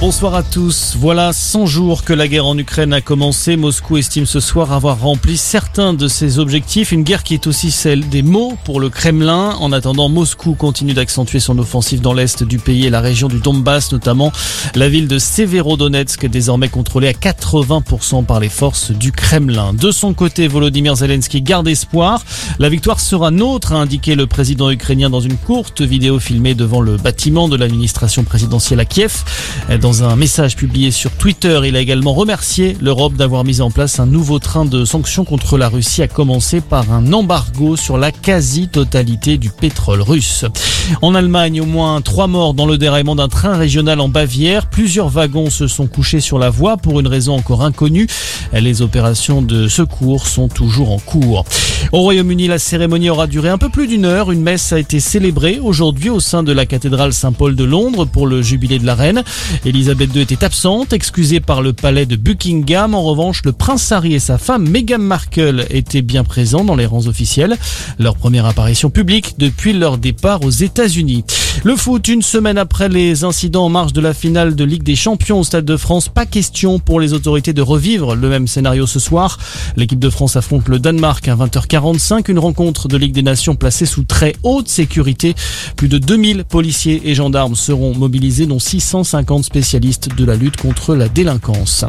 Bonsoir à tous. Voilà 100 jours que la guerre en Ukraine a commencé. Moscou estime ce soir avoir rempli certains de ses objectifs. Une guerre qui est aussi celle des mots pour le Kremlin. En attendant, Moscou continue d'accentuer son offensive dans l'est du pays et la région du Donbass, notamment la ville de Severodonetsk, désormais contrôlée à 80% par les forces du Kremlin. De son côté, Volodymyr Zelensky garde espoir. La victoire sera nôtre, a indiqué le président ukrainien dans une courte vidéo filmée devant le bâtiment de l'administration présidentielle à Kiev. Un message publié sur Twitter, il a également remercié l'Europe d'avoir mis en place un nouveau train de sanctions contre la Russie, à commencer par un embargo sur la quasi-totalité du pétrole russe. En Allemagne, au moins trois morts dans le déraillement d'un train régional en Bavière. Plusieurs wagons se sont couchés sur la voie pour une raison encore inconnue. Les opérations de secours sont toujours en cours. Au Royaume-Uni, la cérémonie aura duré un peu plus d'une heure. Une messe a été célébrée aujourd'hui au sein de la cathédrale Saint-Paul de Londres pour le jubilé de la reine. Elisabeth II était absente, excusée par le palais de Buckingham. En revanche, le prince Harry et sa femme Meghan Markle étaient bien présents dans les rangs officiels. Leur première apparition publique depuis leur départ aux États-Unis. Le foot, une semaine après les incidents en marge de la finale de Ligue des Champions au Stade de France, pas question pour les autorités de revivre le même scénario ce soir. L'équipe de France affronte le Danemark à 20h45, une rencontre de Ligue des Nations placée sous très haute sécurité. Plus de 2000 policiers et gendarmes seront mobilisés, dont 650 spécialistes de la lutte contre la délinquance.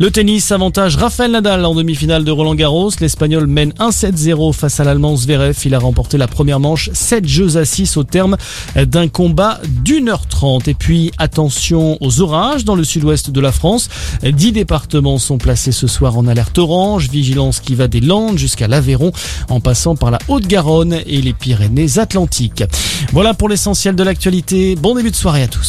Le tennis avantage Rafael Nadal en demi-finale de Roland Garros. L'Espagnol mène 1-7-0 face à l'Allemand Zverev. Il a remporté la première manche 7 jeux à 6 au terme d'un combat d'une heure trente. Et puis attention aux orages dans le sud-ouest de la France. 10 départements sont placés ce soir en alerte orange. Vigilance qui va des Landes jusqu'à l'Aveyron en passant par la Haute-Garonne et les Pyrénées-Atlantiques. Voilà pour l'essentiel de l'actualité. Bon début de soirée à tous.